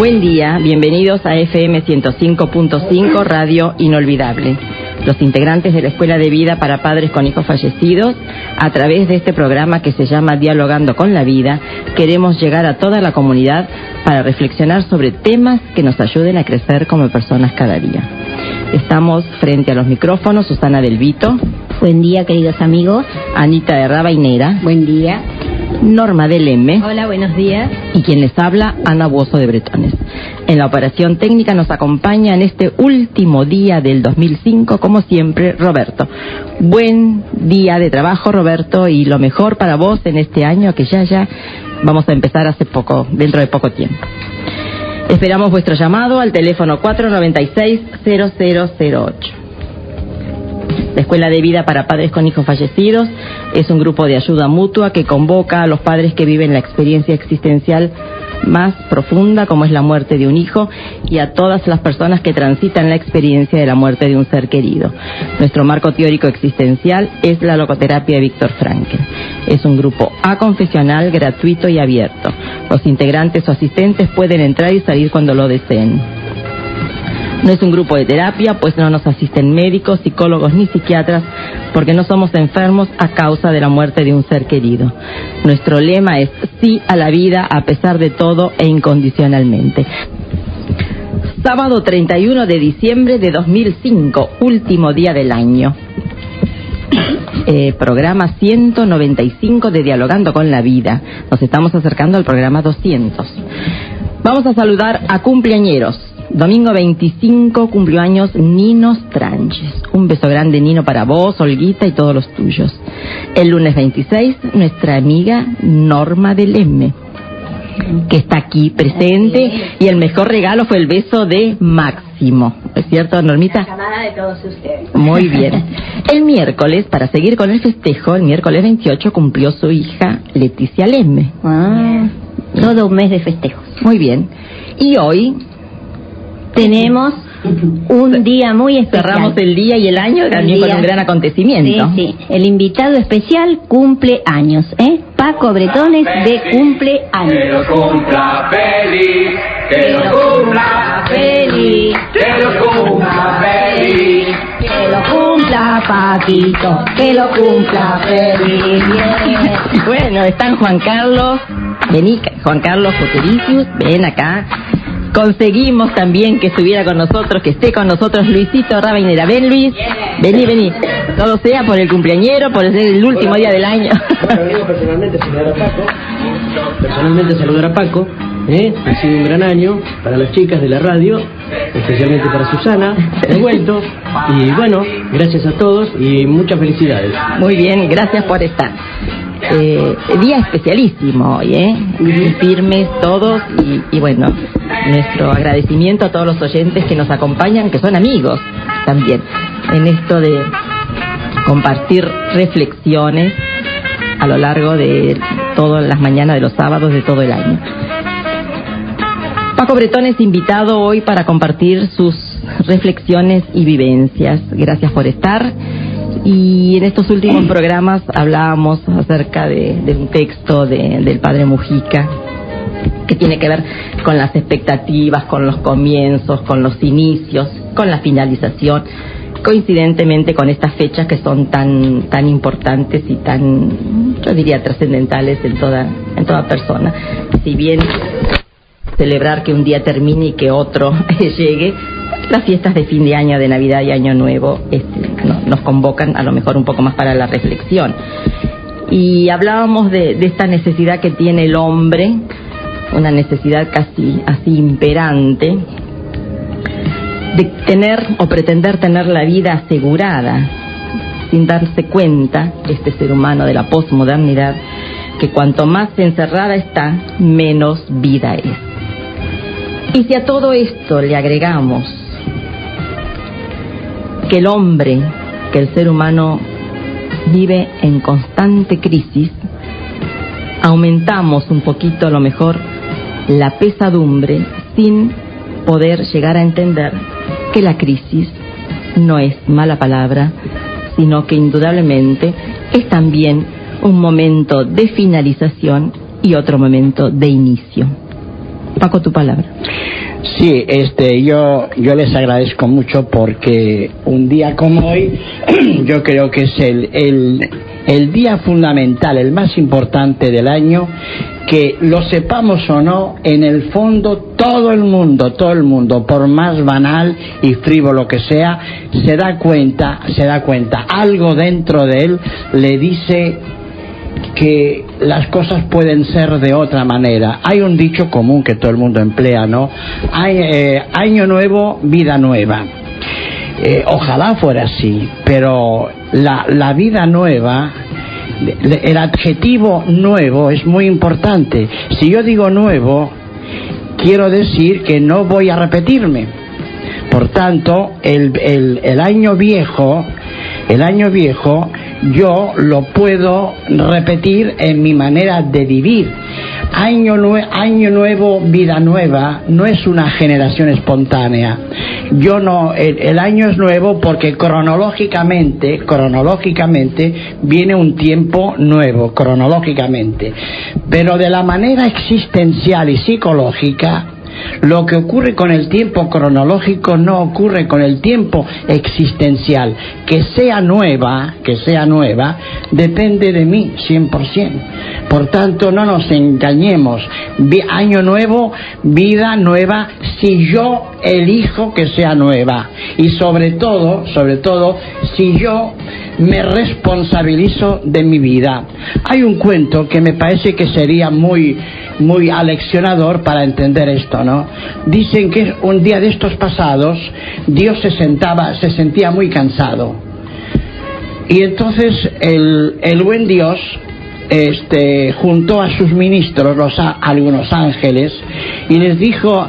Buen día, bienvenidos a FM 105.5 Radio Inolvidable. Los integrantes de la Escuela de Vida para Padres con Hijos Fallecidos, a través de este programa que se llama Dialogando con la Vida, queremos llegar a toda la comunidad para reflexionar sobre temas que nos ayuden a crecer como personas cada día. Estamos frente a los micrófonos, Susana Del Vito. Buen día, queridos amigos. Anita de Rabainera. Buen día. Norma del M. Hola, buenos días. Y quien les habla, Ana Buoso de Bretones. En la operación técnica nos acompaña en este último día del 2005, como siempre, Roberto. Buen día de trabajo, Roberto, y lo mejor para vos en este año que ya ya vamos a empezar hace poco, dentro de poco tiempo. Esperamos vuestro llamado al teléfono 496-0008. La Escuela de Vida para Padres con Hijos Fallecidos es un grupo de ayuda mutua que convoca a los padres que viven la experiencia existencial más profunda como es la muerte de un hijo y a todas las personas que transitan la experiencia de la muerte de un ser querido. Nuestro marco teórico existencial es la logoterapia de Víctor Frankel. Es un grupo aconfesional, gratuito y abierto. Los integrantes o asistentes pueden entrar y salir cuando lo deseen. No es un grupo de terapia, pues no nos asisten médicos, psicólogos ni psiquiatras, porque no somos enfermos a causa de la muerte de un ser querido. Nuestro lema es sí a la vida a pesar de todo e incondicionalmente. Sábado 31 de diciembre de 2005, último día del año. Eh, programa 195 de Dialogando con la Vida. Nos estamos acercando al programa 200. Vamos a saludar a cumpleañeros. Domingo 25 cumplió años Nino Stranges. Un beso grande Nino para vos, Olguita y todos los tuyos. El lunes 26 nuestra amiga Norma del M que está aquí presente y el mejor regalo fue el beso de Máximo. ¿Es cierto, Normita? La llamada de todos ustedes. Muy bien. El miércoles, para seguir con el festejo, el miércoles 28 cumplió su hija Leticia Lemme. Ah, todo un mes de festejos. Muy bien. Y hoy Tenemos un día muy especial. cerramos el día y el año también El con un gran Sí, acontecimiento. sí. El invitado especial cumple años, ¿eh? Paco Bretones de cumple Que años. lo cumpla feliz, que lo cumpla feliz, que lo cumpla feliz. Que lo cumpla Paquito, que lo cumpla feliz. Bueno, están Juan Carlos, vení, Juan Carlos Futuricius, ven acá. Conseguimos también que estuviera con nosotros, que esté con nosotros Luisito Rabainera. Ven Luis, vení, vení. Todo sea por el cumpleañero, por ser el último día del año. Bueno, vengo personalmente a saludar a Paco. Personalmente a saludar a Paco. ¿Eh? Ha sido un gran año para las chicas de la radio, especialmente para Susana, de vuelto. Y bueno, gracias a todos y muchas felicidades. Muy bien, gracias por estar. Eh, día especialísimo hoy, ¿eh? Firmes todos y, y bueno, nuestro agradecimiento a todos los oyentes que nos acompañan, que son amigos también, en esto de compartir reflexiones a lo largo de todas las mañanas de los sábados de todo el año. Paco Bretón es invitado hoy para compartir sus reflexiones y vivencias. Gracias por estar. Y en estos últimos programas hablábamos acerca de, de un texto de- del padre Mujica que tiene que ver con las expectativas, con los comienzos, con los inicios, con la finalización, coincidentemente con estas fechas que son tan tan importantes y tan, yo diría, trascendentales en toda en toda persona. Si bien celebrar que un día termine y que otro llegue. Las fiestas de fin de año, de Navidad y Año Nuevo este, no- nos convocan a lo mejor un poco más para la reflexión. Y hablábamos de, esta necesidad que tiene el hombre, una necesidad casi así imperante, de tener o pretender tener la vida asegurada, sin darse cuenta, este ser humano de la posmodernidad, que cuanto más encerrada está, menos vida es. Y si a todo esto le agregamos que el hombre, que el ser humano vive en constante crisis, aumentamos un poquito a lo mejor la pesadumbre sin poder llegar a entender que la crisis no es mala palabra, sino que indudablemente es también un momento de finalización y otro momento de inicio. Paco, tu palabra. Sí, este, yo, yo les agradezco mucho porque un día como hoy, yo creo que es el, el, el día fundamental, el más importante del año, que lo sepamos o no, en el fondo todo el mundo, todo el mundo, por más banal y frívolo que sea, se da cuenta, se da cuenta, algo dentro de él le dice que las cosas pueden ser de otra manera. Hay un dicho común que todo el mundo emplea, ¿no? Eh, año nuevo, vida nueva. Eh, ojalá fuera así, pero la, la vida nueva, el adjetivo nuevo es muy importante. Si yo digo nuevo, quiero decir que no voy a repetirme. Por tanto, el, el año viejo, el año viejo yo lo puedo repetir en mi manera de vivir. Año, año nuevo, vida nueva, no es una generación espontánea. Yo no, el, el, año es nuevo porque cronológicamente, cronológicamente viene un tiempo nuevo, cronológicamente. Pero de la manera existencial y psicológica, lo que ocurre con el tiempo cronológico no ocurre con el tiempo existencial. Que sea nueva, que sea nueva, depende de mí 100%. Por tanto, no nos engañemos. Año nuevo, vida nueva, si yo elijo que sea nueva. Y sobre todo, sobre todo, si yo me responsabilizo de mi vida. Hay un cuento que me parece que sería muy, muy aleccionador para entender esto, ¿no? Dicen que un día de estos pasados Dios se sentaba, se sentía muy cansado. Y entonces el, el buen Dios este, juntó a sus ministros, los, algunos ángeles, y les dijo,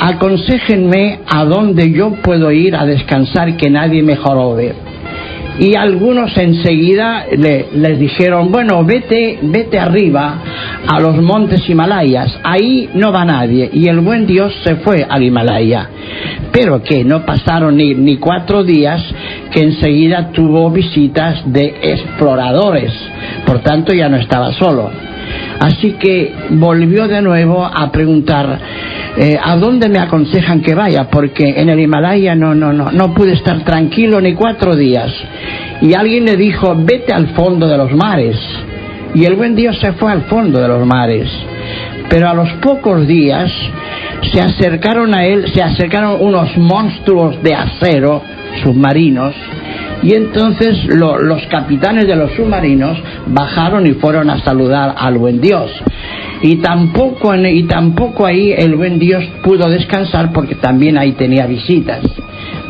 aconsejenme a dónde yo puedo ir a descansar que nadie me jorobe y algunos enseguida le, les dijeron, bueno, vete, vete arriba a los montes Himalayas, ahí no va nadie. Y el buen Dios se fue al Himalaya. Pero que no pasaron ni, ni cuatro días que enseguida tuvo visitas de exploradores, por tanto ya no estaba solo. Así que volvió de nuevo a preguntar eh, a dónde me aconsejan que vaya, porque en el Himalaya no, no, no, no pude estar tranquilo ni cuatro días. Y alguien le dijo, vete al fondo de los mares. Y el buen Dios se fue al fondo de los mares. Pero a los pocos días se acercaron a él, se acercaron unos monstruos de acero submarinos y entonces lo, los capitanes de los submarinos bajaron y fueron a saludar al buen Dios. Y tampoco, y tampoco ahí el buen Dios pudo descansar porque también ahí tenía visitas.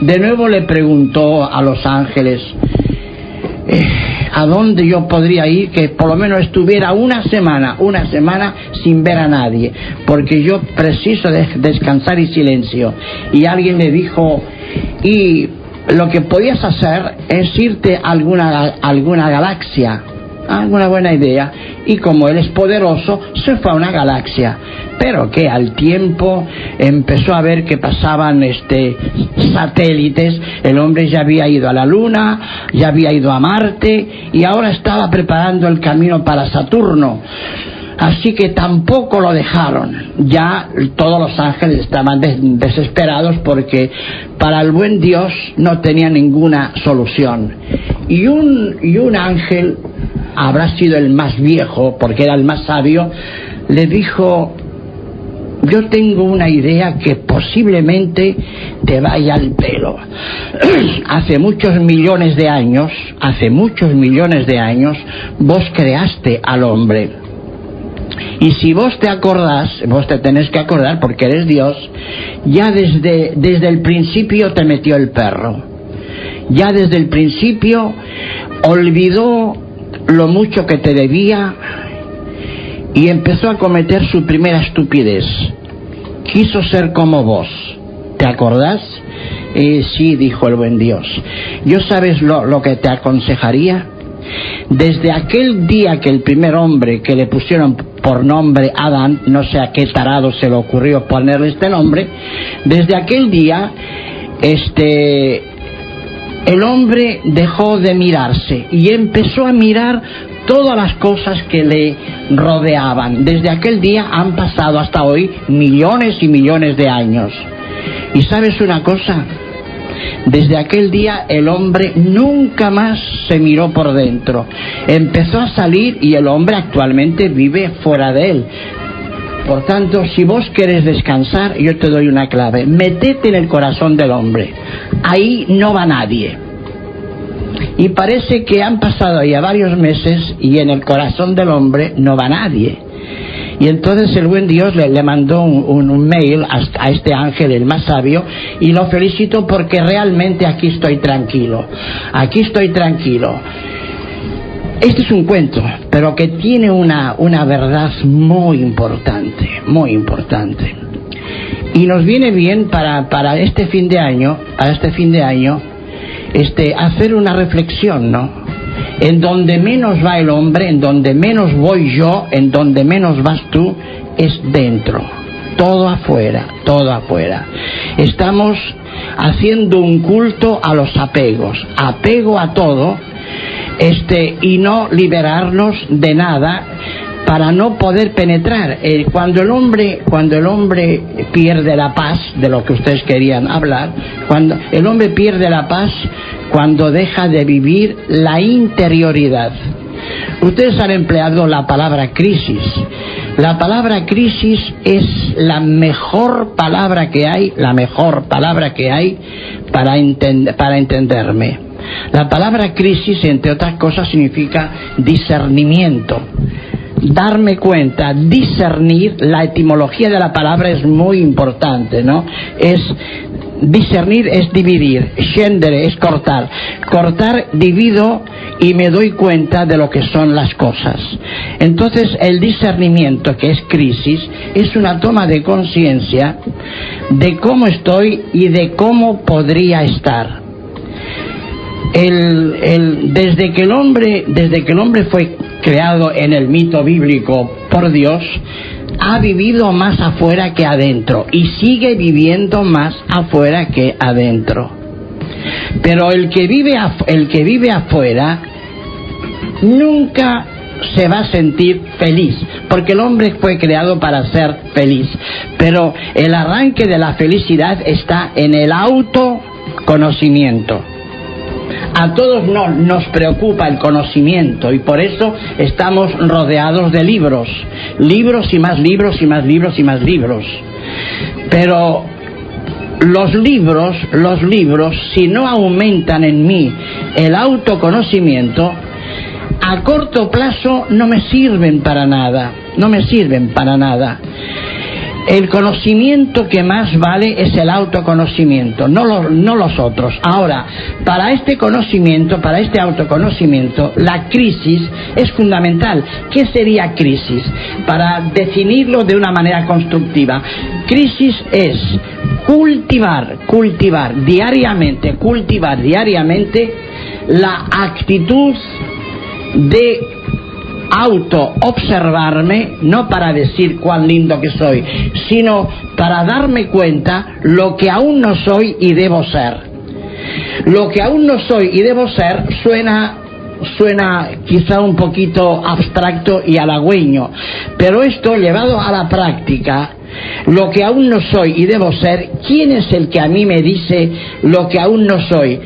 De nuevo le preguntó a los ángeles, eh, ¿a dónde yo podría ir que por lo menos estuviera una semana, una semana sin ver a nadie? Porque yo preciso de descansar y silencio. Y alguien le dijo, y lo que podías hacer es irte a alguna, alguna galaxia, alguna buena idea, y como él es poderoso, se fue a una galaxia. Pero que al tiempo empezó a ver que pasaban este satélites, el hombre ya había ido a la Luna, ya había ido a Marte y ahora estaba preparando el camino para Saturno. Así que tampoco lo dejaron. Ya todos los ángeles estaban desesperados porque para el buen Dios no tenía ninguna solución. Y un, y un ángel, habrá sido el más viejo porque era el más sabio, le dijo, yo tengo una idea que posiblemente te vaya al pelo. hace muchos millones de años, hace muchos millones de años, vos creaste al hombre y si vos te acordás, vos te tenés que acordar porque eres Dios, ya desde, desde el principio te metió el perro. Ya desde el principio olvidó lo mucho que te debía y empezó a cometer su primera estupidez. Quiso ser como vos. ¿Te acordás? Eh, sí, dijo el buen Dios. ¿Yo sabes lo, lo que te aconsejaría? Desde aquel día que el primer hombre que le pusieron por nombre Adán, no sé a qué tarado se le ocurrió ponerle este nombre, desde aquel día, este, el hombre dejó de mirarse y empezó a mirar todas las cosas que le rodeaban. Desde aquel día han pasado hasta hoy millones y millones de años. ¿Y sabes una cosa? Desde aquel día el hombre nunca más se miró por dentro. Empezó a salir y el hombre actualmente vive fuera de él. Por tanto, si vos querés descansar, yo te doy una clave. Metete en el corazón del hombre. Ahí no va nadie. Y parece que han pasado ya varios meses y en el corazón del hombre no va nadie. Y entonces el buen Dios le, mandó un, mail a, a, este ángel, el más sabio, y lo felicito porque realmente aquí estoy tranquilo. Aquí estoy tranquilo. Este es un cuento, pero que tiene una, una verdad muy importante, muy importante. Y nos viene bien para, para este fin de año, para este fin de año, este, hacer una reflexión, ¿no? En donde menos va el hombre, en donde menos voy yo, en donde menos vas tú, es dentro. Todo afuera, todo afuera. Estamos haciendo un culto a los apegos, apego a todo, este, y no liberarnos de nada para no poder penetrar. Eh, cuando el hombre, cuando el hombre pierde la paz, de lo que ustedes querían hablar, cuando el hombre pierde la paz, cuando deja de vivir la interioridad. Ustedes han empleado la palabra crisis. La palabra crisis es la mejor palabra que hay, la mejor palabra que hay para, entend para entenderme. La palabra crisis, entre otras cosas, significa discernimiento darme cuenta, discernir, la etimología de la palabra es muy importante, ¿no? Es discernir es dividir, scendere es cortar. Cortar divido y me doy cuenta de lo que son las cosas. Entonces el discernimiento, que es crisis, es una toma de conciencia de cómo estoy y de cómo podría estar. El, el, desde que el hombre, desde que el hombre fue creado en el mito bíblico por Dios, ha vivido más afuera que adentro y sigue viviendo más afuera que adentro. Pero el que vive, el que vive afuera nunca se va a sentir feliz, porque el hombre fue creado para ser feliz. Pero el arranque de la felicidad está en el autoconocimiento. A todos no, nos preocupa el conocimiento y por eso estamos rodeados de libros, libros y más libros y más libros y más libros. Pero los libros, los libros, si no aumentan en mí el autoconocimiento, a corto plazo no me sirven para nada, no me sirven para nada. El conocimiento que más vale es el autoconocimiento, no, lo, no los otros. Ahora, para este conocimiento, para este autoconocimiento, la crisis es fundamental. ¿Qué sería crisis? Para definirlo de una manera constructiva. Crisis es cultivar, cultivar diariamente, cultivar diariamente la actitud de auto observarme, no para decir cuán lindo que soy, sino para darme cuenta lo que aún no soy y debo ser. Lo que aún no soy y debo ser suena suena quizá un poquito abstracto y halagüeño, pero esto llevado a la práctica, lo que aún no soy y debo ser, ¿quién es el que a mí me dice lo que aún no soy?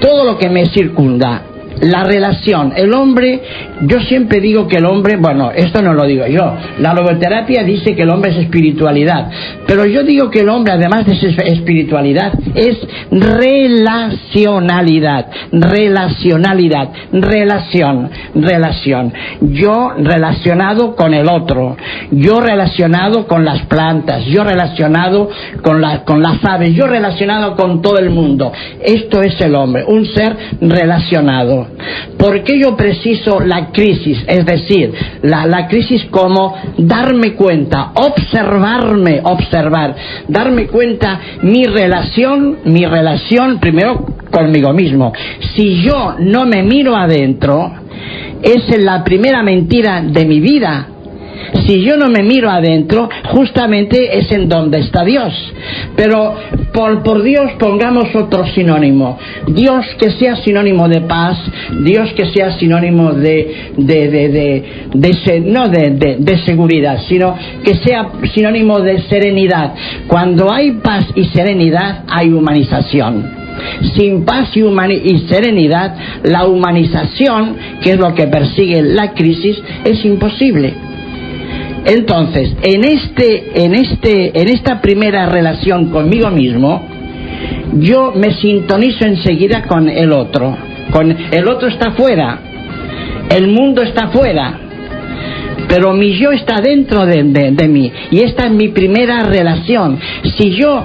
Todo lo que me circunda, la relación. El hombre, yo siempre digo que el hombre, bueno, esto no lo digo yo, la logoterapia dice que el hombre es espiritualidad, pero yo digo que el hombre, además de ser espiritualidad, es relacionalidad, relacionalidad, relación, relación. Yo relacionado con el otro, yo relacionado con las plantas, yo relacionado con, con las aves, yo relacionado con todo el mundo. Esto es el hombre, un ser relacionado. ¿Por qué yo preciso la crisis? Es decir, la, la, crisis como darme cuenta, observarme, observar, darme cuenta mi relación, mi relación primero conmigo mismo. Si yo no me miro adentro, es la primera mentira de mi vida. Si yo no me miro adentro, justamente es en donde está Dios. Pero por, Dios pongamos otro sinónimo. Dios que sea sinónimo de paz, Dios que sea sinónimo de, de, de, de, no de, de seguridad, sino que sea sinónimo de serenidad. Cuando hay paz y serenidad, hay humanización. Sin paz y, y, serenidad, la humanización, que es lo que persigue la crisis, es imposible. Entonces, en, este, en, este, en esta primera relación conmigo mismo, yo me sintonizo enseguida con el otro. Con, el otro está fuera, el mundo está fuera, pero mi yo está dentro de, de, mí. Y esta es mi primera relación. Si yo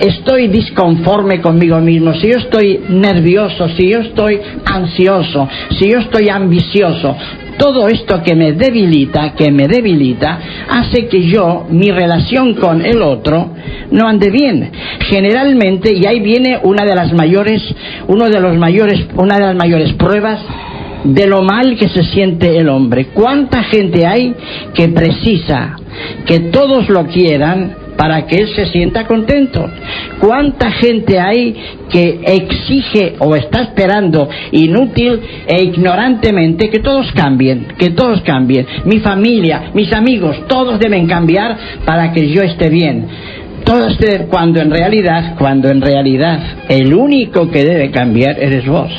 estoy disconforme conmigo mismo, si yo estoy nervioso, si yo estoy ansioso, si yo estoy ambicioso, todo esto que me debilita, que me debilita, hace que yo, mi relación con el otro, no ande bien. Generalmente, y ahí viene una de las mayores, uno de los mayores, una de las mayores pruebas de lo mal que se siente el hombre. ¿Cuánta gente hay que precisa que todos lo quieran para que él se sienta contento. ¿Cuánta gente hay que exige o está esperando inútil e ignorantemente que todos cambien, que todos cambien? Mi familia, mis amigos, todos deben cambiar para que yo esté bien. Todos cuando en realidad, cuando en realidad el único que debe cambiar eres vos.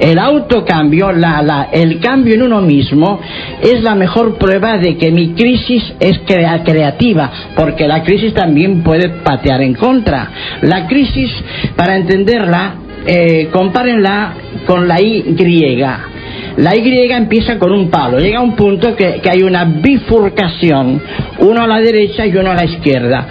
El autocambio, la, la, el cambio en uno mismo, es la mejor prueba de que mi crisis es creativa, porque la crisis también puede patear en contra. La crisis, para entenderla, eh, compárenla con la Y. La Y empieza con un palo, llega a un punto que, que hay una bifurcación, uno a la derecha y uno a la izquierda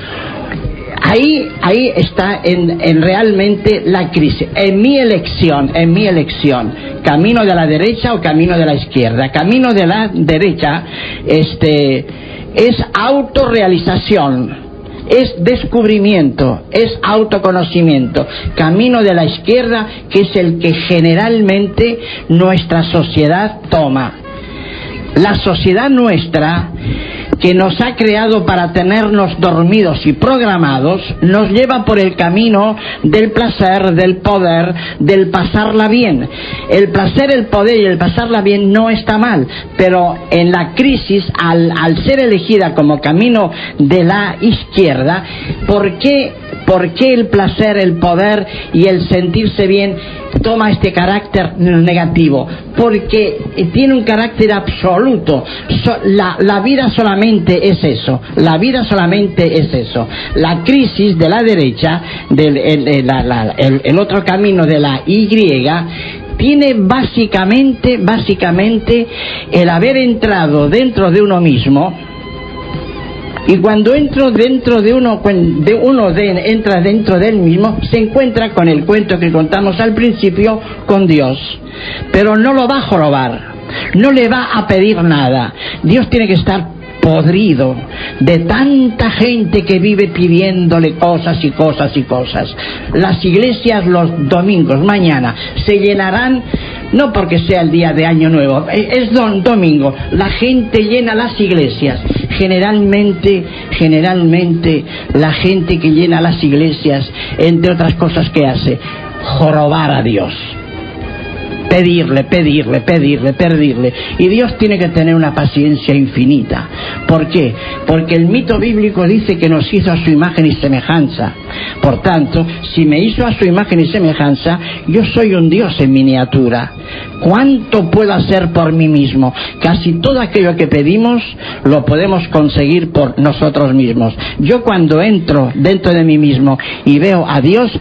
ahí, ahí está en, en, realmente la crisis. En mi elección, en mi elección, camino de la derecha o camino de la izquierda. Camino de la derecha, este, es autorrealización. Es descubrimiento, es autoconocimiento. Camino de la izquierda, que es el que generalmente nuestra sociedad toma. La sociedad nuestra que nos ha creado para tenernos dormidos y programados, nos lleva por el camino del placer, del poder, del pasarla bien. El placer, el poder y el pasarla bien no está mal, pero en la crisis, al, al ser elegida como camino de la izquierda, ¿por qué, ¿por qué el placer, el poder y el sentirse bien toma este carácter negativo? Porque tiene un carácter absoluto. La, la vida solamente es eso. La vida solamente es eso. La crisis de la derecha, del el, el, el otro camino de la Y, tiene básicamente, básicamente el haber entrado dentro de uno mismo, y cuando entro dentro de uno, de uno de, entra dentro del mismo, se encuentra con el cuento que contamos al principio con Dios. Pero no lo va a jorobar, no le va a pedir nada. Dios tiene que estar podrido de tanta gente que vive pidiéndole cosas y cosas y cosas. Las iglesias los domingos, mañana, se llenarán no porque sea el día de Año Nuevo, eh, es don, domingo. La gente llena las iglesias. Generalmente, generalmente, la gente que llena las iglesias, entre otras cosas que hace, jorobar a Dios pedirle, pedirle, pedirle, pedirle. Y Dios tiene que tener una paciencia infinita. ¿Por qué? Porque el mito bíblico dice que nos hizo a su imagen y semejanza. Por tanto, si me hizo a su imagen y semejanza, yo soy un Dios en miniatura. ¿Cuánto puedo hacer por mí mismo? Casi todo aquello que pedimos lo podemos conseguir por nosotros mismos. Yo cuando entro dentro de mí mismo y veo a Dios,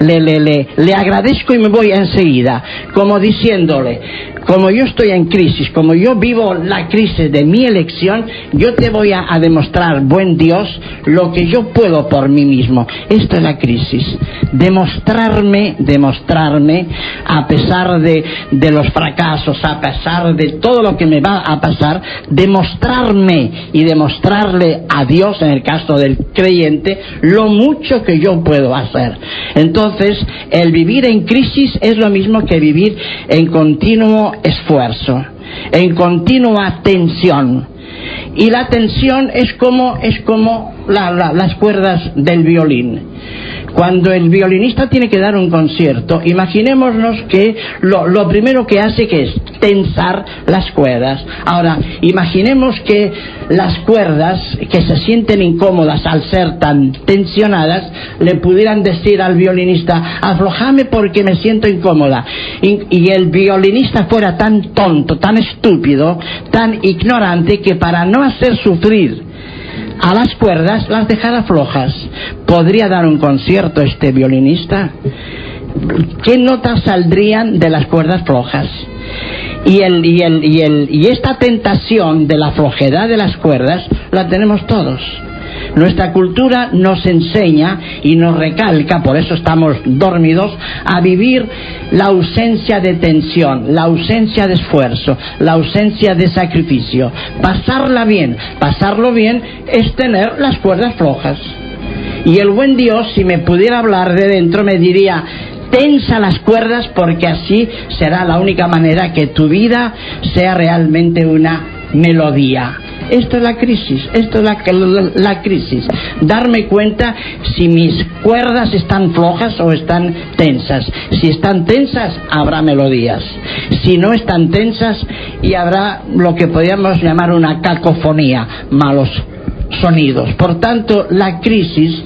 le, le, le, le agradezco y me voy enseguida, como diciéndole, como yo estoy en crisis, como yo vivo la crisis de mi elección, yo te voy a, demostrar, buen Dios, lo que yo puedo por mí mismo. Esta es la crisis. Demostrarme, demostrarme, a pesar de, de los fracasos, a pesar de todo lo que me va a pasar, demostrarme y demostrarle a Dios, en el caso del creyente, lo mucho que yo puedo hacer. Entonces, el vivir en crisis es lo mismo que vivir en continuo esfuerzo, en continua tensión. Y la tensión es como, es como las cuerdas del violín. Cuando el violinista tiene que dar un concierto, imaginémonos que lo, lo, primero que hace que es tensar las cuerdas. Ahora, imaginemos que las cuerdas que se sienten incómodas al ser tan tensionadas le pudieran decir al violinista, aflojame porque me siento incómoda. Y, y el violinista fuera tan tonto, tan estúpido, tan ignorante que para no hacer sufrir a las cuerdas las dejara flojas. ¿Podría dar un concierto este violinista? ¿Qué notas saldrían de las cuerdas flojas? Y, el, y, y, y esta tentación de la flojedad de las cuerdas la tenemos todos. Nuestra cultura nos enseña y nos recalca, por eso estamos dormidos, a vivir la ausencia de tensión, la ausencia de esfuerzo, la ausencia de sacrificio. Pasarla bien, pasarlo bien es tener las cuerdas flojas. Y el buen Dios, si me pudiera hablar de dentro, me diría, tensa las cuerdas porque así será la única manera que tu vida sea realmente una melodía. Esto es la crisis, esto es la, la, crisis. Darme cuenta si mis cuerdas están flojas o están tensas. Si están tensas, habrá melodías. Si no están tensas, y habrá lo que podríamos llamar una cacofonía, malos sonidos. Por tanto, la crisis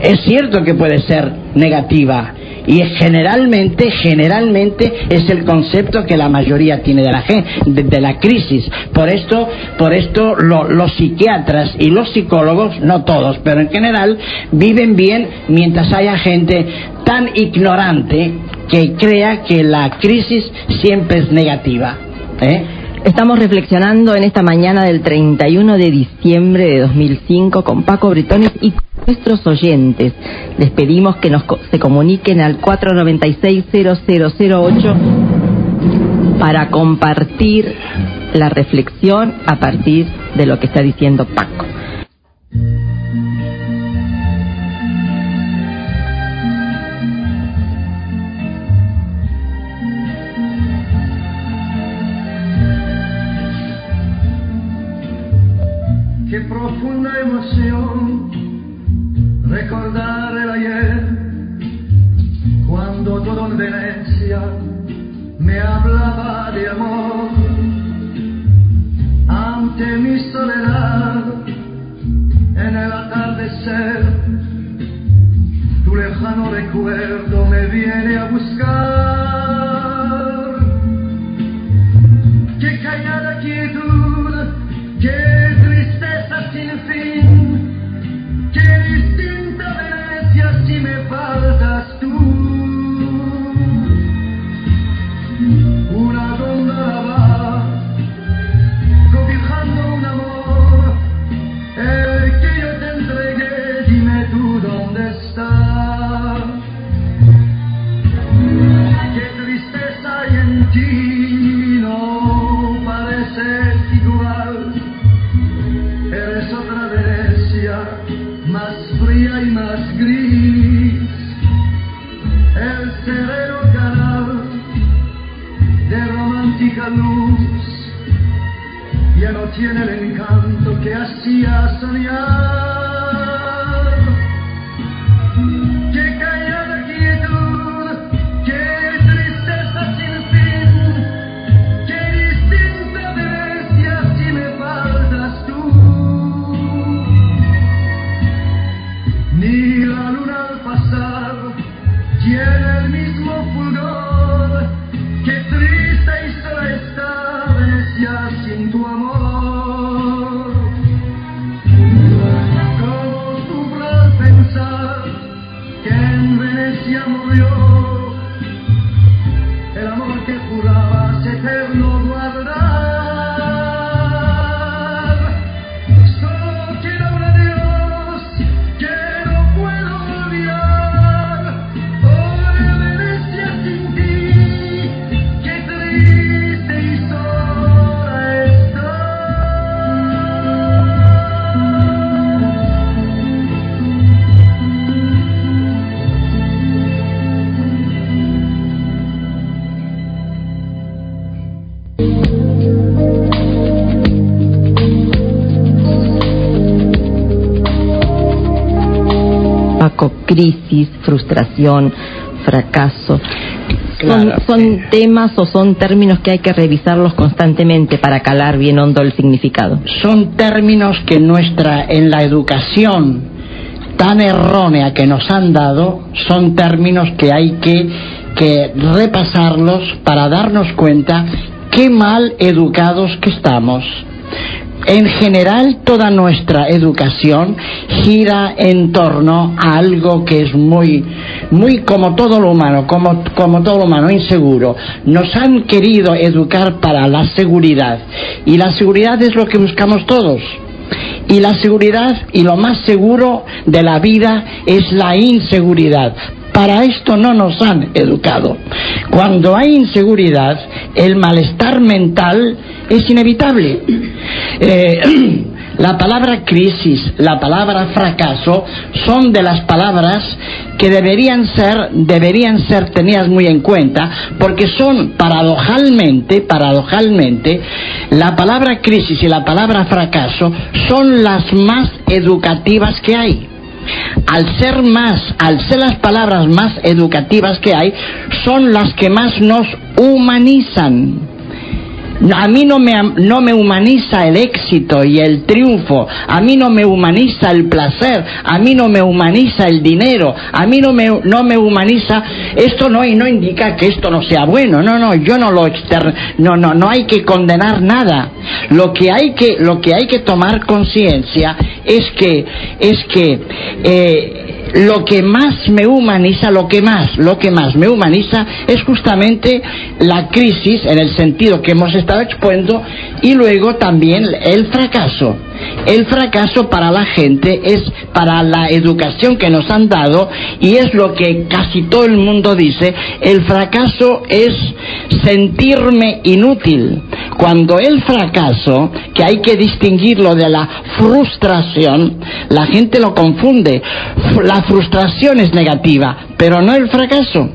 es cierto que puede ser negativa, y generalmente, generalmente es el concepto que la mayoría tiene de la, de, de la crisis. Por esto, por esto lo, los psiquiatras y los psicólogos, no todos, pero en general, viven bien mientras haya gente tan ignorante que crea que la crisis siempre es negativa. ¿eh? Estamos reflexionando en esta mañana del 31 de diciembre de 2005 con Paco Britones y con nuestros oyentes. Les pedimos que nos se comuniquen al 496-0008 para compartir la reflexión a partir de lo que está diciendo Paco. Qué profunda emoción recordar el ayer, cuando todo en Venecia me hablaba de amor. Ante mi soledad, en el atardecer, tu lejano recuerdo me viene a buscar. Crisis, frustración, fracaso. Son temas o son términos que hay que revisarlos constantemente para calar bien hondo el significado. son términos que nuestra en la educación tan errónea que nos han dado son términos que hay que, que repasarlos para darnos cuenta qué mal educados que estamos. En general, toda nuestra educación gira en torno a algo que es muy, muy como todo lo humano, como, como todo lo humano, inseguro. Nos han querido educar para la seguridad y la seguridad es lo que buscamos todos. Y la seguridad y lo más seguro de la vida es la inseguridad. Para esto no nos han educado. Cuando hay inseguridad, el malestar mental es inevitable. Eh, la palabra crisis, la palabra fracaso son de las palabras que deberían ser, deberían ser tenidas muy en cuenta, porque son paradojalmente, paradojalmente, la palabra crisis y la palabra fracaso son las más educativas que hay. Al ser más, al ser las palabras más educativas que hay, son las que más nos humanizan. A mí no me, no me humaniza el éxito y el triunfo, a mí no me humaniza el placer, a mí no me humaniza el dinero, a mí no me, no me humaniza, esto no, y no indica que esto no sea bueno, no, no, yo no lo exter, no, no, no hay que condenar nada. Lo que hay que, lo que hay que tomar conciencia es que, es que, eh, lo que más me humaniza, lo que más, lo que más me humaniza es justamente la crisis en el sentido que hemos estado exponiendo y luego también el fracaso. El fracaso para la gente es para la educación que nos han dado y es lo que casi todo el mundo dice, el fracaso es sentirme inútil. Cuando el fracaso, que hay que distinguirlo de la frustración, la gente lo confunde. La frustración es negativa, pero no el fracaso.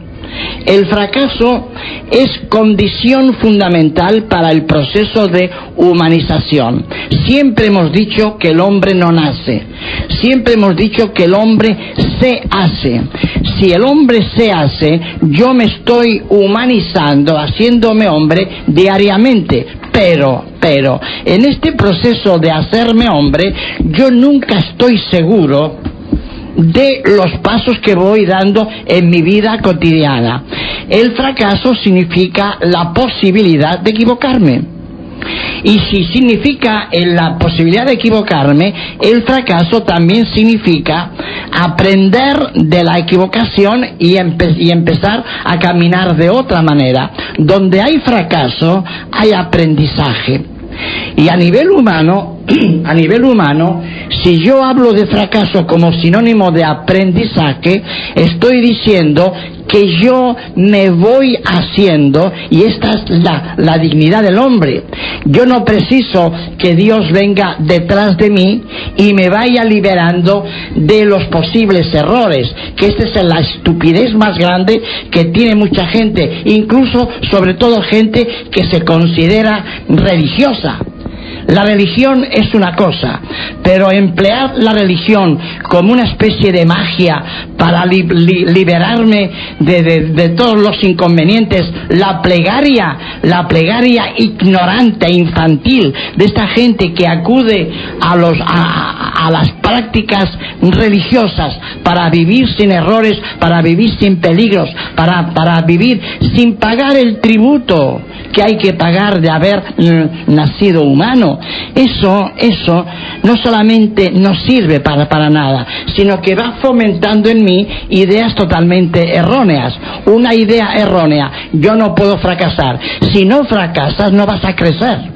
El fracaso es condición fundamental para el proceso de humanización. Siempre hemos dicho que el hombre no nace. Siempre hemos dicho que el hombre se hace. Si el hombre se hace, yo me estoy humanizando, haciéndome hombre diariamente. Pero, pero, en este proceso de hacerme hombre, yo nunca estoy seguro de los pasos que voy dando en mi vida cotidiana. El fracaso significa la posibilidad de equivocarme. Y si significa la posibilidad de equivocarme, el fracaso también significa aprender de la equivocación y, y empezar a caminar de otra manera. Donde hay fracaso, hay aprendizaje. Y a nivel humano, a nivel humano, si yo hablo de fracaso como sinónimo de aprendizaje, estoy diciendo que yo me voy haciendo y esta es la, dignidad del hombre. Yo no preciso que Dios venga detrás de mí y me vaya liberando de los posibles errores, que esta es la estupidez más grande que tiene mucha gente, incluso sobre todo gente que se considera religiosa. La religión es una cosa, pero emplear la religión como una especie de magia para li- li- liberarme de, todos los inconvenientes, la plegaria, la plegaria ignorante infantil de esta gente que acude a, los, a, las prácticas religiosas para vivir sin errores, para vivir sin peligros, para, para vivir sin pagar el tributo que hay que pagar de haber mm, nacido humano. Eso, eso no solamente no sirve para, para nada, sino que va fomentando en mí ideas totalmente erróneas. Una idea errónea, yo no puedo fracasar. Si no fracasas, no vas a crecer.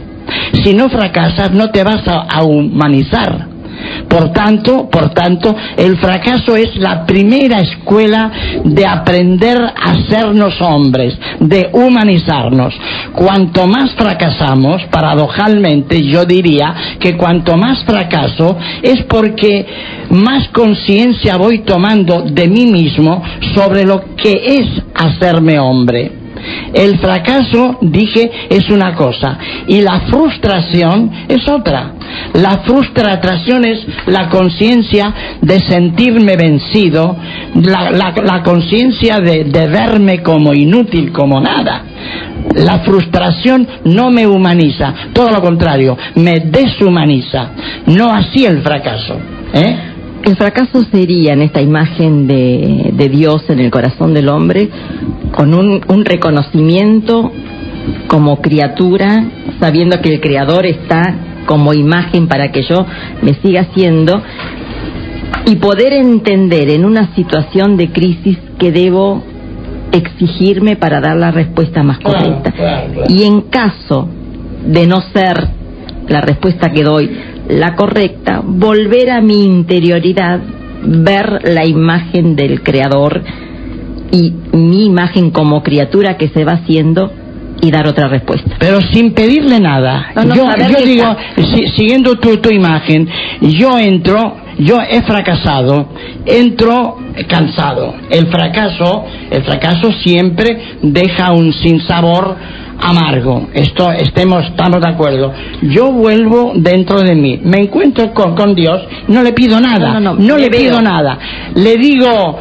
Si no fracasas, no te vas a, a humanizar. Por tanto, por tanto, el fracaso es la primera escuela de aprender a sernos hombres, de humanizarnos. Cuanto más fracasamos, paradojalmente yo diría que cuanto más fracaso es porque más conciencia voy tomando de mí mismo sobre lo que es hacerme hombre. El fracaso, dije, es una cosa y la frustración es otra. La frustración es la conciencia de sentirme vencido, la, la- la conciencia de, de verme como inútil, como nada. La frustración no me humaniza, todo lo contrario, me deshumaniza. No así el fracaso. ¿eh? El fracaso sería en esta imagen de, de Dios en el corazón del hombre, con un, un reconocimiento como criatura, sabiendo que el Creador está como imagen para que yo me siga siendo, y poder entender en una situación de crisis que debo exigirme para dar la respuesta más Claro, correcta. claro, claro. Y en caso de no ser la respuesta que doy la correcta, volver a mi interioridad, ver la imagen del creador y mi imagen como criatura que se va haciendo y dar otra respuesta. pero sin pedirle nada. No, no, yo yo digo, si- siguiendo tu, tu imagen, yo entro, yo he fracasado, entro cansado. El fracaso, el fracaso siempre deja un sinsabor amargo. Esto estemos, estamos de acuerdo. Yo vuelvo dentro de mí, me encuentro con, con Dios, no le pido nada, No, no, no, le le pido nada. Le digo,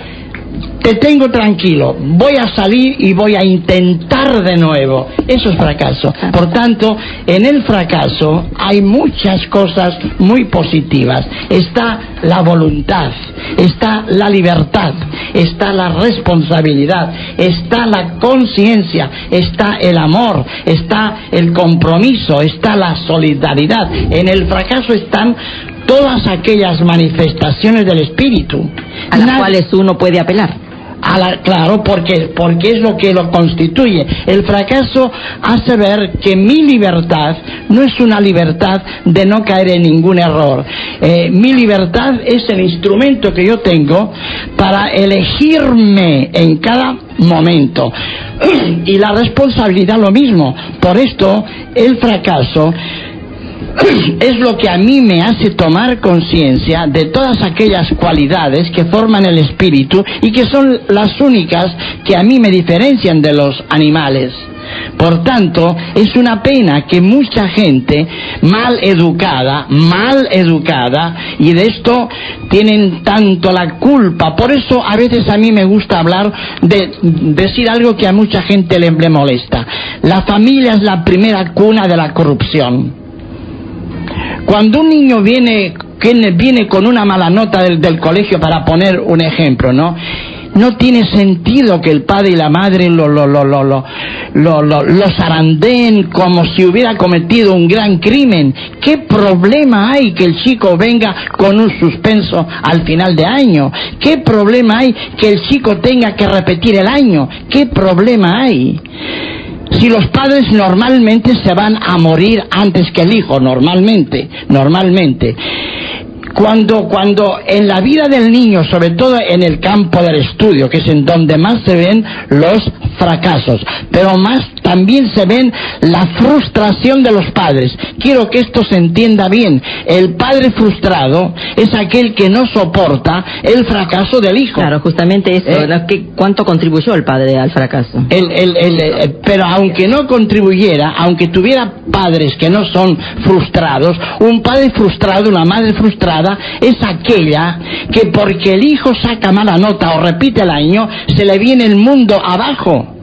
te tengo tranquilo, voy a salir y voy a intentar de nuevo. Eso es fracaso. Por tanto, en el fracaso hay muchas cosas muy positivas. Está la voluntad, está la libertad, está la responsabilidad, está la conciencia, está el amor, está el compromiso, está la solidaridad. En el fracaso están todas aquellas manifestaciones del espíritu. A las Nad- cuales uno puede apelar. Claro, porque, porque es lo que lo constituye. El fracaso hace ver que mi libertad no es una libertad de no caer en ningún error. Eh, mi libertad es el instrumento que yo tengo para elegirme en cada momento. Y la responsabilidad lo mismo. Por esto, el fracaso es lo que a mí me hace tomar conciencia de todas aquellas cualidades que forman el espíritu y que son las únicas que a mí me diferencian de los animales. Por tanto, es una pena que mucha gente mal educada, mal educada, y de esto tienen tanto la culpa. Por eso a veces a mí me gusta hablar de decir algo que a mucha gente le, le molesta. La familia es la primera cuna de la corrupción. Cuando un niño viene, viene con una mala nota del, colegio, para poner un ejemplo, ¿no? No tiene sentido que el padre y la madre lo, lo, lo, lo, lo, lo- lo zarandeen como si hubiera cometido un gran crimen. ¿Qué problema hay que el chico venga con un suspenso al final de año? ¿Qué problema hay que el chico tenga que repetir el año? ¿Qué problema hay? Si los padres normalmente se van a morir antes que el hijo, normalmente, normalmente. Cuando, cuando en la vida del niño, sobre todo en el campo del estudio, que es en donde más se ven los fracasos, pero más también se ven la frustración de los padres. Quiero que esto se entienda bien. El padre frustrado es aquel que no soporta el fracaso del hijo. Claro, justamente eso. Eh. ¿no? ¿Qué- ¿Cuánto contribuyó el padre al fracaso? El- el- el- el- pero aunque no contribuyera, aunque tuviera padres que no son frustrados, un padre frustrado, una madre frustrada, es aquella que porque el hijo saca mala nota o repite el año, se le viene el mundo abajo.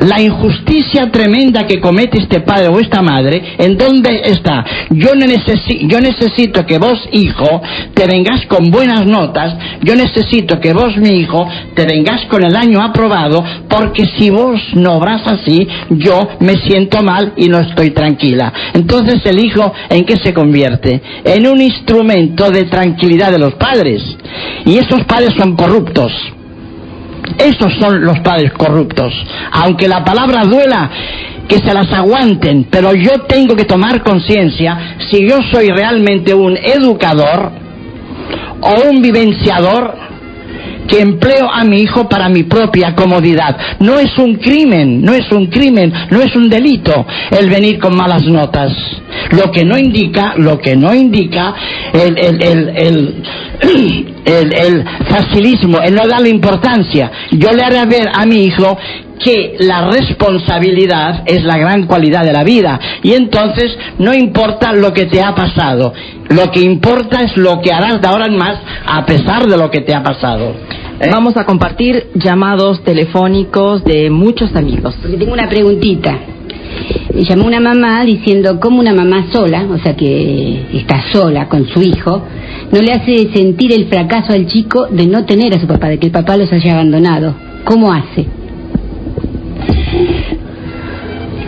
La injusticia tremenda que comete este padre o esta madre, ¿en dónde está? Yo, necesi- yo necesito que vos, hijo, te vengas con buenas notas, yo necesito que vos, mi hijo, te vengas con el año aprobado, porque si vos no obras así, yo me siento mal y no estoy tranquila. Entonces el hijo, ¿en qué se convierte? En un instrumento de tranquilidad de los padres. Y esos padres son corruptos. Esos son los padres corruptos. Aunque la palabra duela, que se las aguanten, pero yo tengo que tomar conciencia si yo soy realmente un educador o un vivenciador que empleo a mi hijo para mi propia comodidad. No es un crimen, no es un crimen, no es un delito el venir con malas notas. Lo que no indica, lo que no indica el, el, el, el, facilismo, el no darle importancia. Yo le haré ver a mi hijo que la responsabilidad es la gran cualidad de la vida y entonces no importa lo que te ha pasado, lo que importa es lo que harás de ahora en más a pesar de lo que te ha pasado. ¿Eh? Vamos a compartir llamados telefónicos de muchos amigos. Porque tengo una preguntita. Me llamó una mamá diciendo cómo una mamá sola, o sea que está sola con su hijo, no le hace sentir el fracaso al chico de no tener a su papá, de que el papá los haya abandonado. ¿Cómo hace?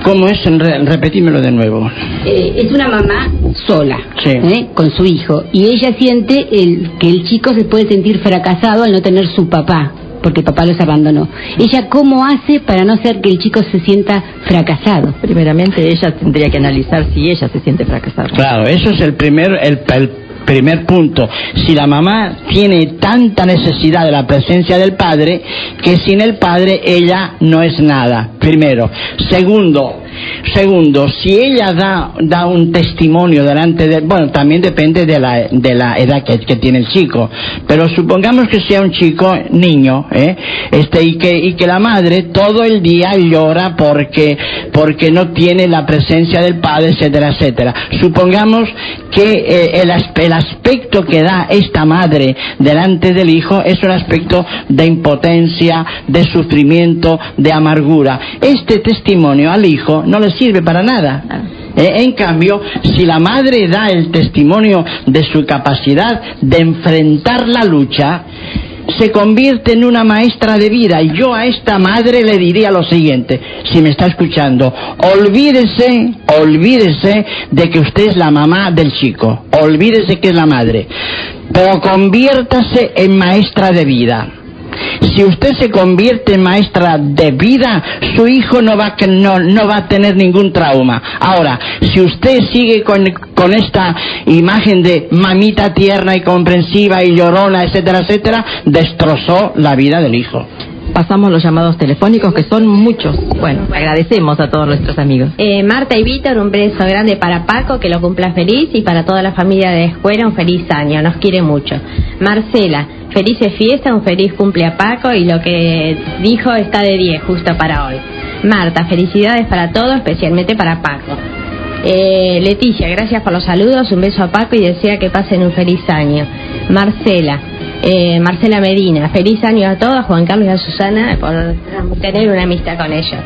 ¿Cómo es? Re- repetímelo de nuevo. Eh, es una mamá sola, Sí. ¿eh? con su hijo, y ella siente el, que el chico se puede sentir fracasado al no tener su papá, porque el papá los abandonó. Ella, ¿cómo hace para no hacer que el chico se sienta fracasado? Primeramente, ella tendría que analizar si ella se siente fracasada. Claro, eso es el primer, el, el primer punto. Si la mamá tiene tanta necesidad de la presencia del padre, que sin el padre ella no es nada, primero. Segundo, segundo, si ella da, da un testimonio delante de, bueno, también depende de la, de la edad que, tiene el chico, pero supongamos que sea un chico niño, ¿eh? este, y que, y que la madre todo el día llora porque, porque no tiene la presencia del padre, etcétera, etcétera. Supongamos que eh, el, el aspecto que da esta madre delante del hijo es un aspecto de impotencia, de sufrimiento, de amargura. Este testimonio al hijo no le sirve para nada. Eh, en cambio, si la madre da el testimonio de su capacidad de enfrentar la lucha, se convierte en una maestra de vida. Y yo a esta madre le diría lo siguiente, si me está escuchando, olvídese, olvídese de que usted es la mamá del chico, olvídese que es la madre, pero conviértase en maestra de vida. Si usted se convierte en maestra de vida, su hijo no va, a que- no, no va a tener ningún trauma. Ahora, si usted sigue con, con esta imagen de mamita tierna y comprensiva y llorona, etcétera, etcétera, destrozó la vida del hijo. Pasamos los llamados telefónicos, que son muchos. Bueno, agradecemos a todos nuestros amigos. Eh, Marta y Víctor, un beso grande para Paco, que lo cumpla feliz, y para toda la familia de escuela, un feliz año, nos quiere mucho. Marcela, felices fiestas, un feliz cumple a Paco, y lo que dijo está de 10, justo para hoy. Marta, felicidades para todos, especialmente para Paco. Eh, Leticia, gracias por los saludos, un beso a Paco y desea que pasen un feliz año. Marcela, eh, Marcela Medina, feliz año a todos, Juan Carlos y a Susana, por tener una amistad con ellos.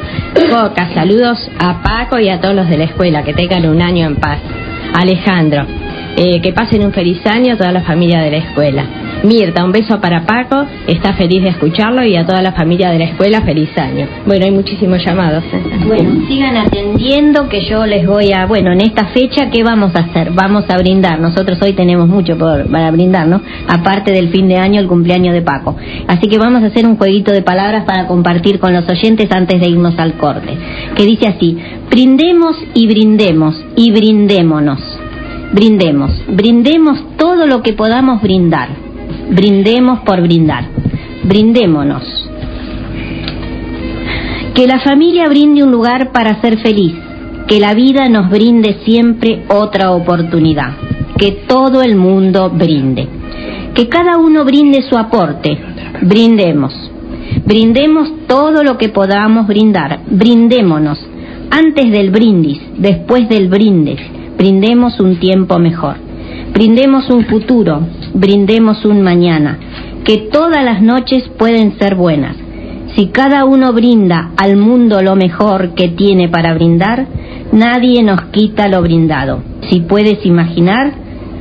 Coca, saludos a Paco y a todos los de la escuela, que tengan un año en paz. Alejandro, eh, que pasen un feliz año a toda la familia de la escuela. Mirta, un beso para Paco, está feliz de escucharlo y a toda la familia de la escuela, feliz año. Bueno, hay muchísimos llamados. ¿eh? Bueno, sigan atendiendo que yo les voy a, bueno, en esta fecha, ¿qué vamos a hacer? Vamos a brindar. Nosotros hoy tenemos mucho por, para brindarnos, aparte del fin de año, el cumpleaños de Paco. Así que vamos a hacer un jueguito de palabras para compartir con los oyentes antes de irnos al corte. Que dice así, brindemos y brindemos y brindémonos. Brindemos, brindemos todo lo que podamos brindar. Brindemos por brindar. Brindémonos. Que la familia brinde un lugar para ser feliz. Que la vida nos brinde siempre otra oportunidad. Que todo el mundo brinde. Que cada uno brinde su aporte. Brindemos. Brindemos todo lo que podamos brindar. Brindémonos. Antes del brindis, después del brindis. Brindemos un tiempo mejor. Brindemos un futuro. Brindemos un mañana. Que todas las noches pueden ser buenas. Si cada uno brinda al mundo lo mejor que tiene para brindar, nadie nos quita lo brindado. Si puedes imaginar,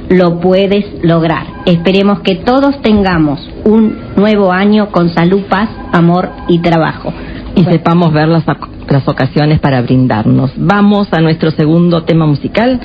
lo puedes lograr. Esperemos que todos tengamos un nuevo año con salud, paz, amor y trabajo. Y sepamos ver las, las ocasiones para brindarnos. Vamos a nuestro segundo tema musical.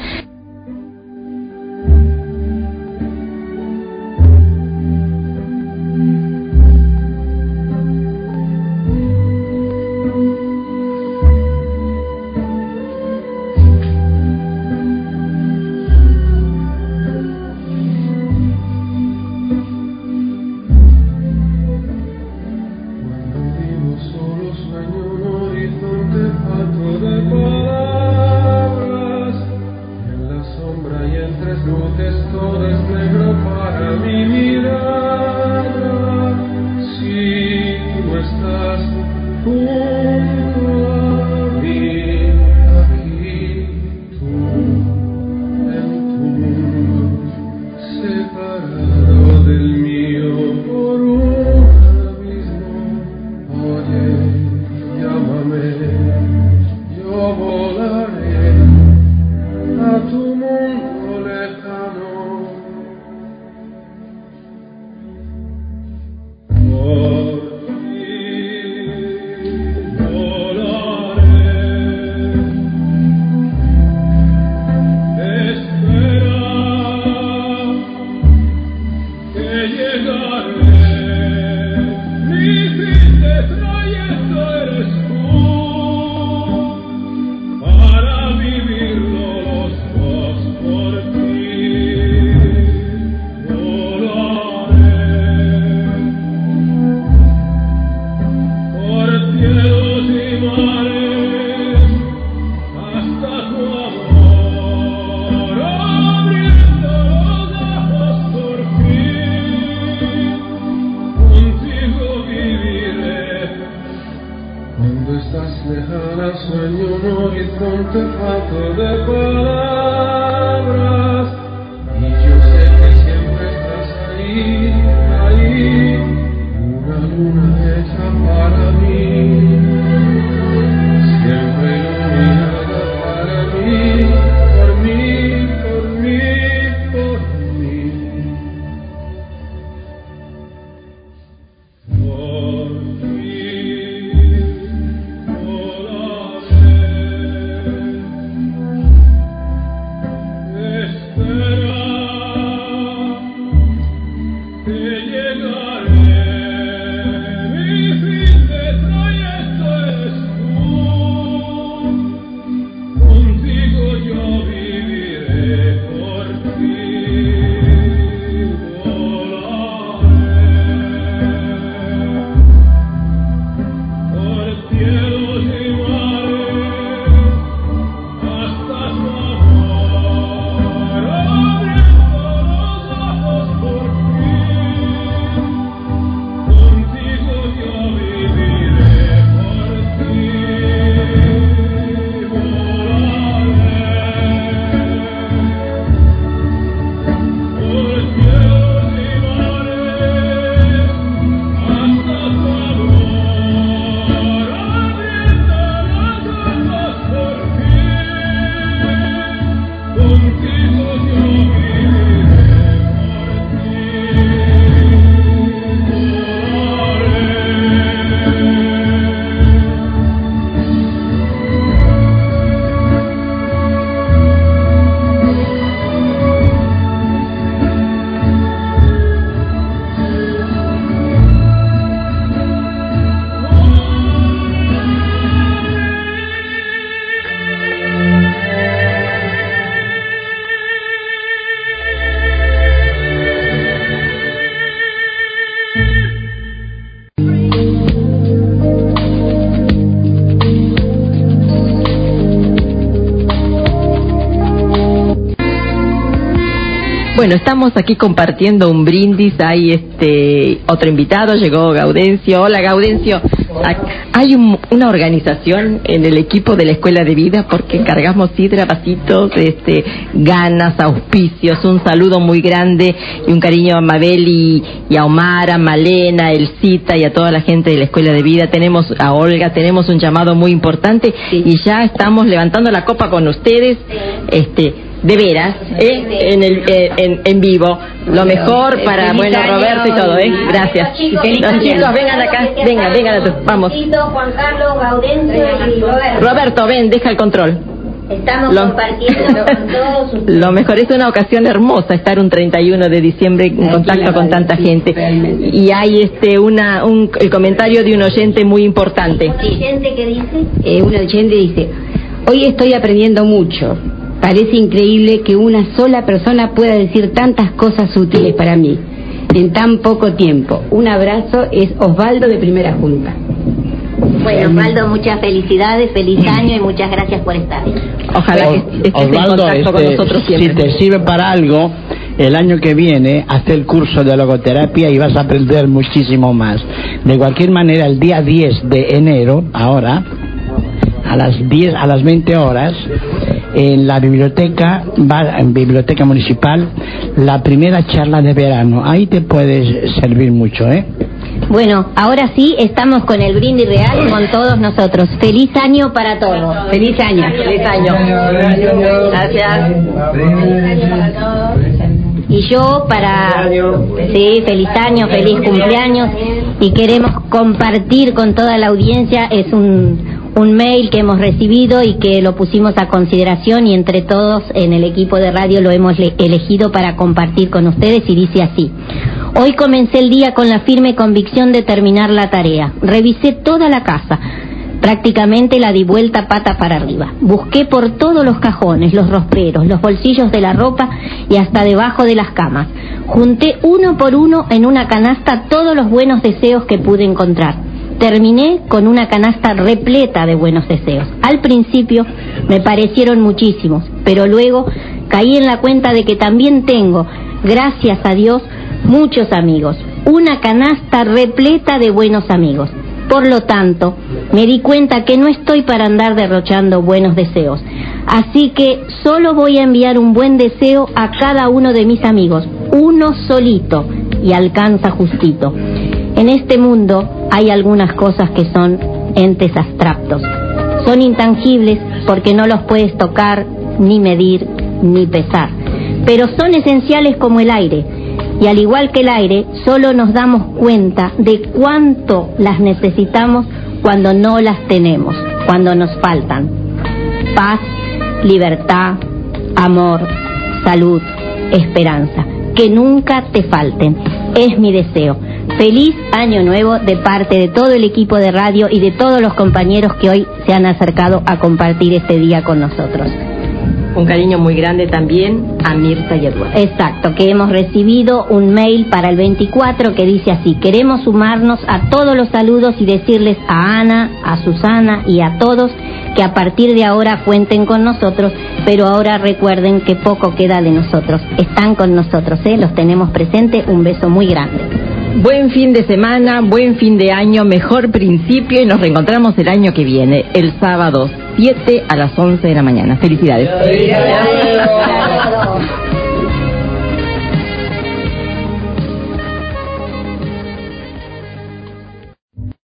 Bueno, estamos aquí compartiendo un brindis. Hay este otro invitado, llegó Gaudencio. Hola Gaudencio. Hay un- una organización en el equipo de la Escuela de Vida porque encargamos sidra, vasitos, este, ganas, auspicios. Un saludo muy grande y un cariño a Mabel y, y a Omar, a Malena, a Elcita y a toda la gente de la Escuela de Vida. Tenemos a Olga, tenemos un llamado muy importante y ya estamos levantando la copa con ustedes. Este, de veras, ¿eh? en, el, eh, en, en vivo. Lo mejor para, Feliz bueno, Roberto y todo, ¿eh? Gracias. Los chicos, vengan acá, vengan, vengan, vamos. Juan Carlos, Gaudencio y Roberto. Roberto, ven, deja el control. Estamos Lo- compartiendo con todos ustedes. Lo mejor es una ocasión hermosa estar un 31 de diciembre en Aquí contacto con tanta sí, gente. realmente. Y hay este una un, el comentario de un oyente muy importante. gente que dice? Eh, un oyente dice, hoy estoy aprendiendo mucho. Parece increíble que una sola persona pueda decir tantas cosas útiles para mí en tan poco tiempo. Un abrazo es Osvaldo de Primera Junta. Bueno, Osvaldo, muchas felicidades, feliz año y muchas gracias por estar. Ojalá que estés en Osvaldo, con este, nosotros si siempre. te sirve para algo, el año que viene, hazte el curso de logoterapia y vas a aprender muchísimo más. De cualquier manera, el día 10 de enero, ahora, a las 10, a las 20 horas, en la biblioteca, en biblioteca municipal, la primera charla de verano. Ahí te puedes servir mucho, ¿eh? Bueno, ahora sí estamos con el brindis real con todos nosotros. Feliz año para todos. Feliz año. Feliz año. Gracias. Y yo para sí, feliz año, feliz cumpleaños y queremos compartir con toda la audiencia es un un mail que hemos recibido y que lo pusimos a consideración y entre todos en el equipo de radio lo hemos le- elegido para compartir con ustedes y dice así. Hoy comencé el día con la firme convicción de terminar la tarea. Revisé toda la casa. Prácticamente la di vuelta pata para arriba. Busqué por todos los cajones, los rosperos, los bolsillos de la ropa y hasta debajo de las camas. Junté uno por uno en una canasta todos los buenos deseos que pude encontrar. Terminé con una canasta repleta de buenos deseos. Al principio me parecieron muchísimos, pero luego caí en la cuenta de que también tengo, gracias a Dios, muchos amigos. Una canasta repleta de buenos amigos. Por lo tanto, me di cuenta que no estoy para andar derrochando buenos deseos. Así que solo voy a enviar un buen deseo a cada uno de mis amigos, uno solito, y alcanza justito. En este mundo hay algunas cosas que son entes abstractos. Son intangibles porque no los puedes tocar, ni medir, ni pesar. Pero son esenciales como el aire. Y al igual que el aire, solo nos damos cuenta de cuánto las necesitamos cuando no las tenemos, cuando nos faltan. Paz, libertad, amor, salud, esperanza. Que nunca te falten. Es mi deseo. Feliz año nuevo de parte de todo el equipo de radio y de todos los compañeros que hoy se han acercado a compartir este día con nosotros. Un cariño muy grande también a Mirta y Eduardo. Exacto, que hemos recibido un mail para el 24 que dice así, queremos sumarnos a todos los saludos y decirles a Ana, a Susana y a todos que a partir de ahora cuenten con nosotros, pero ahora recuerden que poco queda de nosotros. Están con nosotros, ¿eh? los tenemos presentes, un beso muy grande. Buen fin de semana, buen fin de año, mejor principio y nos reencontramos el año que viene, el sábado 7 a las 11 de la mañana. Felicidades.